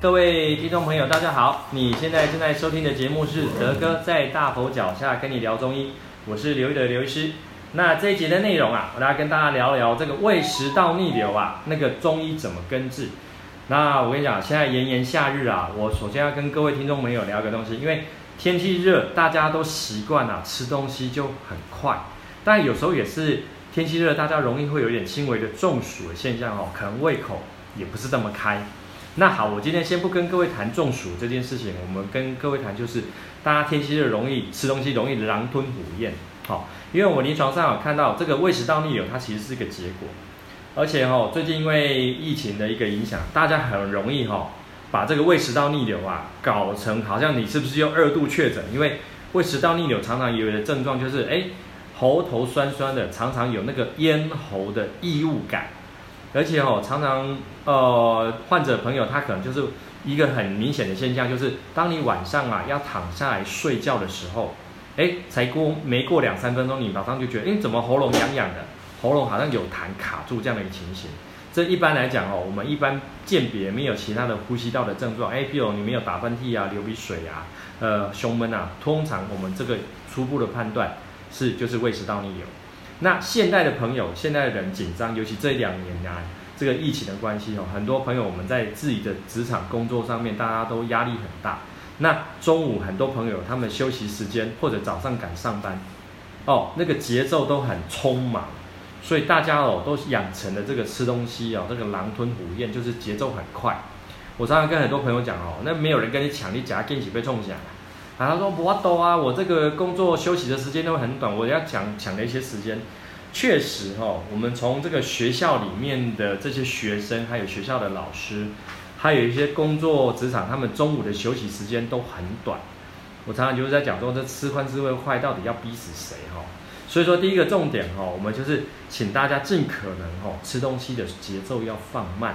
各位听众朋友，大家好！你现在正在收听的节目是德哥在大佛脚下跟你聊中医，我是刘一德刘医师。那这一集的内容啊，我来跟大家聊聊这个胃食道逆流啊，那个中医怎么根治？那我跟你讲，现在炎炎夏日啊，我首先要跟各位听众朋友聊个东西，因为天气热，大家都习惯了吃东西就很快，但有时候也是。天气热，大家容易会有点轻微的中暑的现象哦，可能胃口也不是这么开。那好，我今天先不跟各位谈中暑这件事情，我们跟各位谈就是，大家天气热容易吃东西容易狼吞虎咽，好，因为我临床上有看到这个胃食道逆流，它其实是一个结果，而且哦，最近因为疫情的一个影响，大家很容易哈把这个胃食道逆流啊搞成好像你是不是又二度确诊？因为胃食道逆流常常有的症状就是哎。喉头酸酸的，常常有那个咽喉的异物感，而且哦，常常呃，患者朋友他可能就是一个很明显的现象，就是当你晚上啊要躺下来睡觉的时候，哎，才过没过两三分钟，你马上就觉得，哎，怎么喉咙痒痒的，喉咙好像有痰卡住这样的一个情形。这一般来讲哦，我们一般鉴别没有其他的呼吸道的症状，哎，比如你没有打喷嚏啊、流鼻水啊、呃胸闷啊，通常我们这个初步的判断。是，就是胃食道逆流。那现代的朋友，现代的人紧张，尤其这两年来这个疫情的关系哦，很多朋友我们在自己的职场工作上面，大家都压力很大。那中午很多朋友他们休息时间或者早上赶上班，哦，那个节奏都很匆忙，所以大家哦都养成了这个吃东西哦，这个狼吞虎咽，就是节奏很快。我常常跟很多朋友讲哦，那没有人跟你抢，你夹紧起被冲响。啊，他说不多啊，我这个工作休息的时间都很短，我要抢抢的一些时间。确实哈，我们从这个学校里面的这些学生，还有学校的老师，还有一些工作职场，他们中午的休息时间都很短。我常常就是在讲说，这吃宽吃会快，到底要逼死谁哈？所以说，第一个重点哈，我们就是请大家尽可能哈，吃东西的节奏要放慢，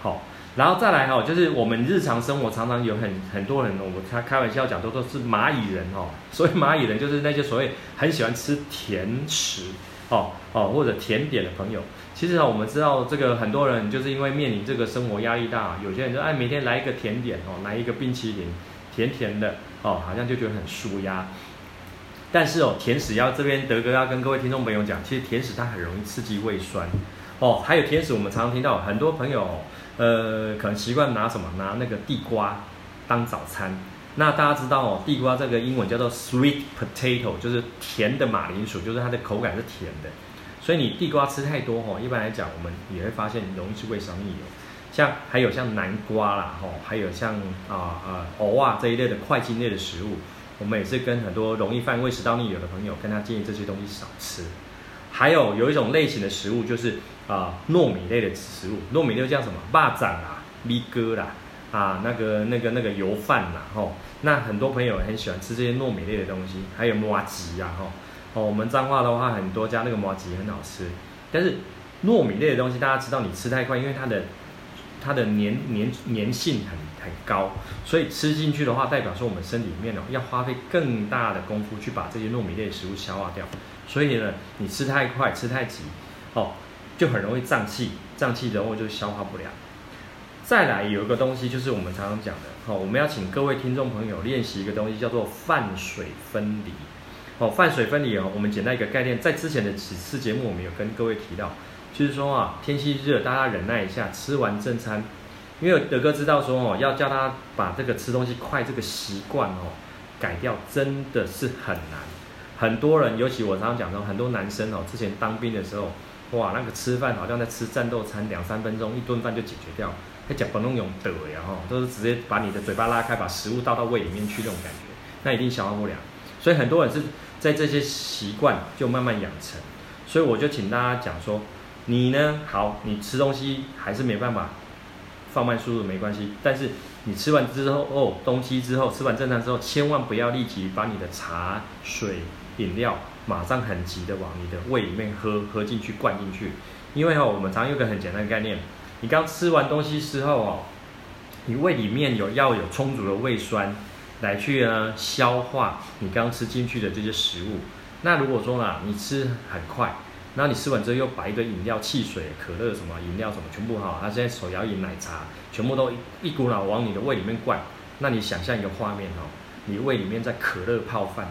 好。然后再来哈，就是我们日常生活常常有很很多人，我们开开玩笑讲都都是蚂蚁人哦。所以蚂蚁人就是那些所谓很喜欢吃甜食哦哦或者甜点的朋友。其实啊，我们知道这个很多人就是因为面临这个生活压力大，有些人就爱每天来一个甜点哦，来一个冰淇淋，甜甜的哦，好像就觉得很舒压。但是哦，甜食要这边德哥要跟各位听众朋友讲，其实甜食它很容易刺激胃酸哦。还有甜食，我们常常听到很多朋友。呃，可能习惯拿什么？拿那个地瓜当早餐。那大家知道哦，地瓜这个英文叫做 sweet potato，就是甜的马铃薯，就是它的口感是甜的。所以你地瓜吃太多哦，一般来讲，我们也会发现容易是胃食道逆流。像还有像南瓜啦，吼，还有像啊啊藕啊这一类的块茎类的食物，我们也是跟很多容易犯胃食道逆流的朋友，跟他建议这些东西少吃。还有有一种类型的食物就是。啊，糯米类的食物，糯米类叫什么？蚂蚱啊，米哥啦，啊，那个、那个、那个油饭啦，吼，那很多朋友很喜欢吃这些糯米类的东西，还有麻吉啊，吼，哦，我们彰化的话，很多家那个麻吉很好吃，但是糯米类的东西，大家知道你吃太快，因为它的它的粘粘粘性很很高，所以吃进去的话，代表说我们身体里面呢，要花费更大的功夫去把这些糯米类的食物消化掉，所以呢，你吃太快，吃太急，哦。就很容易胀气，胀气然后就消化不良。再来有一个东西，就是我们常常讲的，好，我们要请各位听众朋友练习一个东西，叫做饭水分离。哦，饭水分离哦，我们简单一个概念，在之前的几次节目，我们有跟各位提到，就是说啊，天气热，大家忍耐一下，吃完正餐，因为德哥知道说哦，要叫他把这个吃东西快这个习惯哦改掉，真的是很难。很多人，尤其我常常讲说，很多男生哦，之前当兵的时候。哇，那个吃饭好像在吃战斗餐，两三分钟一顿饭就解决掉，还讲不能用的呀哈，都是直接把你的嘴巴拉开，把食物倒到胃里面去那种感觉，那一定消化不良。所以很多人是在这些习惯就慢慢养成。所以我就请大家讲说，你呢，好，你吃东西还是没办法放慢速度没关系，但是你吃完之后哦，东西之后吃完正餐之后，千万不要立即把你的茶水饮料。马上很急的往你的胃里面喝喝进去灌进去，因为哈、哦，我们常用个很简单的概念，你刚吃完东西之后哦，你胃里面有要有充足的胃酸来去呢消化你刚吃进去的这些食物。那如果说呢，你吃很快，然后你吃完之后又把一堆饮料、汽水、可乐什么饮料什么全部哈，他现在手摇饮、奶茶全部都一股脑往你的胃里面灌。那你想象一个画面哦，你胃里面在可乐泡饭，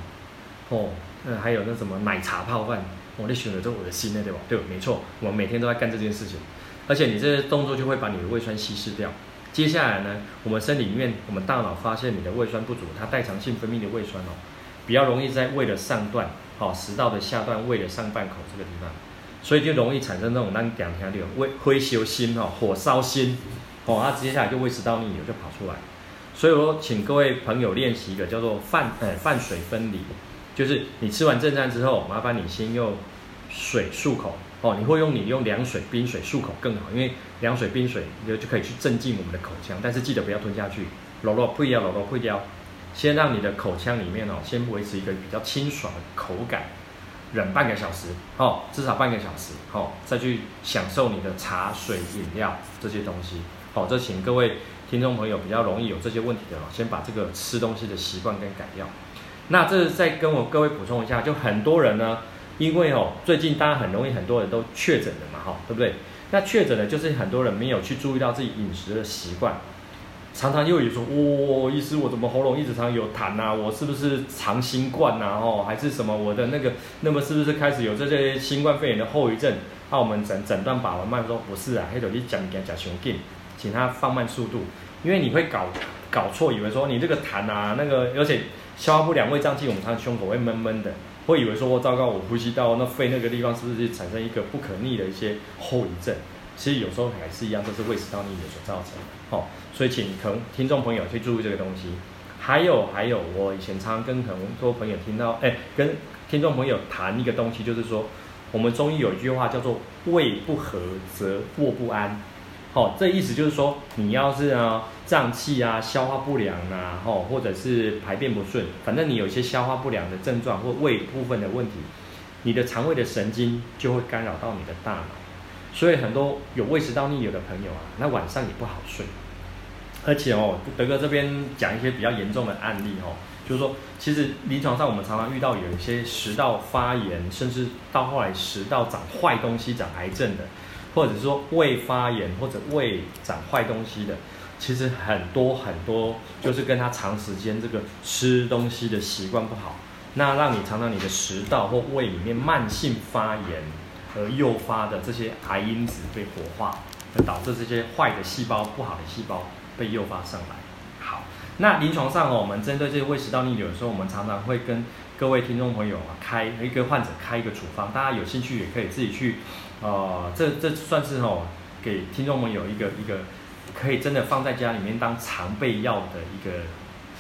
哦，那还有那什么奶茶泡饭，我的选择都恶心的对吧？对，没错，我每天都在干这件事情，而且你这些动作就会把你的胃酸稀释掉。接下来呢，我们身体里面，我们大脑发现你的胃酸不足，它代偿性分泌的胃酸哦，比较容易在胃的上段，哦，食道的下段，胃的上半口这个地方，所以就容易产生那种让你两条的胃灰修心哦，火烧心，哦，它接下来就胃食道逆流就跑出来。所以说，请各位朋友练习一个叫做饭，呃，饭水分离，就是你吃完正餐之后，麻烦你先用水漱口，哦，你会用你用凉水、冰水漱口更好，因为凉水、冰水就就可以去镇静我们的口腔，但是记得不要吞下去，揉揉不要，揉揉不要，先让你的口腔里面哦，先维持一个比较清爽的口感，忍半个小时，哦，至少半个小时，哦，再去享受你的茶水、饮料这些东西，好，这请各位。听众朋友比较容易有这些问题的哦，先把这个吃东西的习惯给改掉。那这再跟我各位补充一下，就很多人呢，因为哦，最近大家很容易很多人都确诊了嘛，哈，对不对？那确诊的就是很多人没有去注意到自己饮食的习惯，常常又有说，哇，医师我怎么喉咙一直常有痰呐？我是不是长新冠呐？哦，还是什么我的那个，那么是不是开始有这些新冠肺炎的后遗症？那我们诊诊断把完脉说不是啊，黑头你讲讲讲熊劲。请他放慢速度，因为你会搞搞错，以为说你这个痰啊，那个而且消化不良、胃胀气，我们常常胸口会闷闷的，会以为说我糟糕，我呼吸道那肺那个地方是不是产生一个不可逆的一些后遗症？其实有时候还是一样，这是胃食道逆流所造成的。哦，所以请可能听众朋友去注意这个东西。还有还有，我以前常跟很多朋友听到，哎，跟听众朋友谈一个东西，就是说我们中医有一句话叫做“胃不和则卧不安”。哦，这意思就是说，你要是啊胀气啊、消化不良啊，吼、哦，或者是排便不顺，反正你有一些消化不良的症状或胃部分的问题，你的肠胃的神经就会干扰到你的大脑，所以很多有胃食道逆流的朋友啊，那晚上也不好睡。而且哦，德哥这边讲一些比较严重的案例哦，就是说，其实临床上我们常常遇到有一些食道发炎，甚至到后来食道长坏东西、长癌症的。或者说胃发炎或者胃长坏东西的，其实很多很多就是跟他长时间这个吃东西的习惯不好，那让你常常你的食道或胃里面慢性发炎而诱发的这些癌因子被活化，而导致这些坏的细胞、不好的细胞被诱发上来。好，那临床上哦，我们针对这些胃食道逆流的时候，我们常常会跟各位听众朋友啊开一个患者开一个处方，大家有兴趣也可以自己去。哦，这这算是哦，给听众们有一个一个可以真的放在家里面当常备药的一个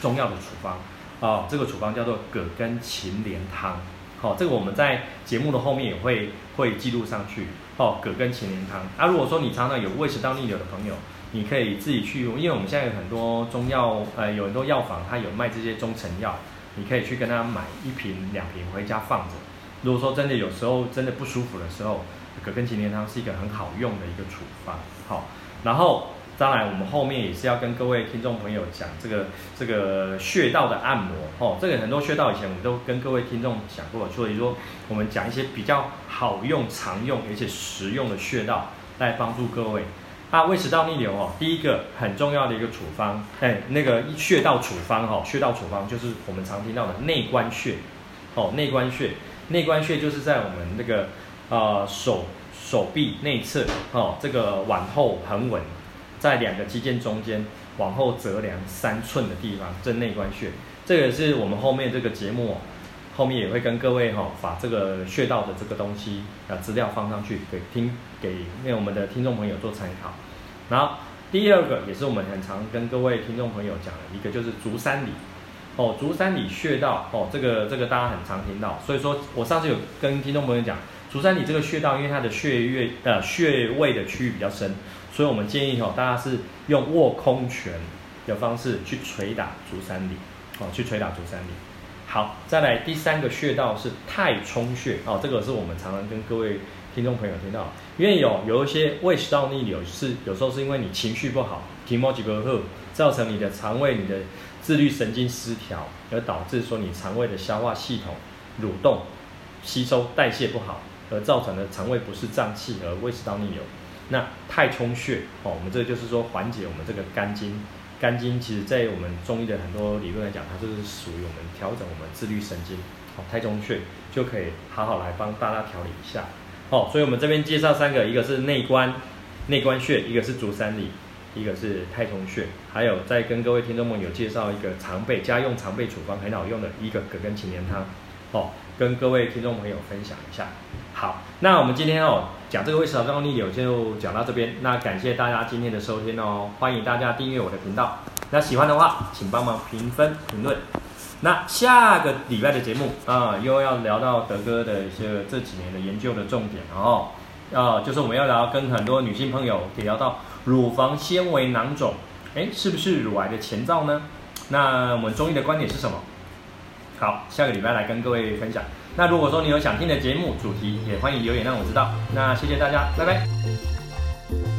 中药的处方哦。这个处方叫做葛根芩连汤。好、哦，这个我们在节目的后面也会会记录上去。哦，葛根芩连汤。啊，如果说你常常有胃食道逆流的朋友，你可以自己去，因为我们现在有很多中药，呃，有很多药房它有卖这些中成药，你可以去跟他买一瓶两瓶回家放着。如果说真的有时候真的不舒服的时候，葛根芩连汤是一个很好用的一个处方，好，然后当然我们后面也是要跟各位听众朋友讲这个这个穴道的按摩，哦，这个很多穴道以前我们都跟各位听众讲过，所以说我们讲一些比较好用、常用而且实用的穴道来帮助各位。啊，胃食道逆流哦，第一个很重要的一个处方，哎，那个穴道处方哈，穴道处方就是我们常听到的内关穴，哦，内关穴，内关穴就是在我们那个。呃，手手臂内侧，哦，这个往后横纹，在两个肌腱中间往后折量三寸的地方，正内关穴，这个是我们后面这个节目，后面也会跟各位哈、哦，把这个穴道的这个东西啊资料放上去给听给那我们的听众朋友做参考。然后第二个也是我们很常跟各位听众朋友讲的一个，就是足三里，哦，足三里穴道，哦，这个这个大家很常听到，所以说我上次有跟听众朋友讲。足三里这个穴道，因为它的穴位呃穴位的区域比较深，所以我们建议哦，大家是用握空拳的方式去捶打足三里，哦，去捶打足三里。好，再来第三个穴道是太冲穴，哦，这个是我们常常跟各位听众朋友听到，因为有有一些胃食道逆流是有时候是因为你情绪不好，体毛几个后，造成你的肠胃你的自律神经失调，而导致说你肠胃的消化系统蠕动、吸收、代谢不好。而造成的肠胃不适胀气和胃食道逆流。那太冲穴哦，我们这就是说缓解我们这个肝经。肝经其实在我们中医的很多理论来讲，它就是属于我们调整我们自律神经。哦，太冲穴就可以好好来帮大家调理一下。哦，所以我们这边介绍三个，一个是内关内关穴，一个是足三里，一个是太冲穴，还有再跟各位听众们有介绍一个常备家用常备处方很好用的一个葛根芩连汤。哦，跟各位听众朋友分享一下。好，那我们今天哦讲这个胃食道逆流就讲到这边。那感谢大家今天的收听哦，欢迎大家订阅我的频道。那喜欢的话，请帮忙评分评论。那下个礼拜的节目啊，又要聊到德哥的一些这几年的研究的重点哦。啊，就是我们要聊跟很多女性朋友可以聊到乳房纤维囊肿，哎，是不是乳癌的前兆呢？那我们中医的观点是什么？好，下个礼拜来跟各位分享。那如果说你有想听的节目主题，也欢迎留言让我知道。那谢谢大家，拜拜。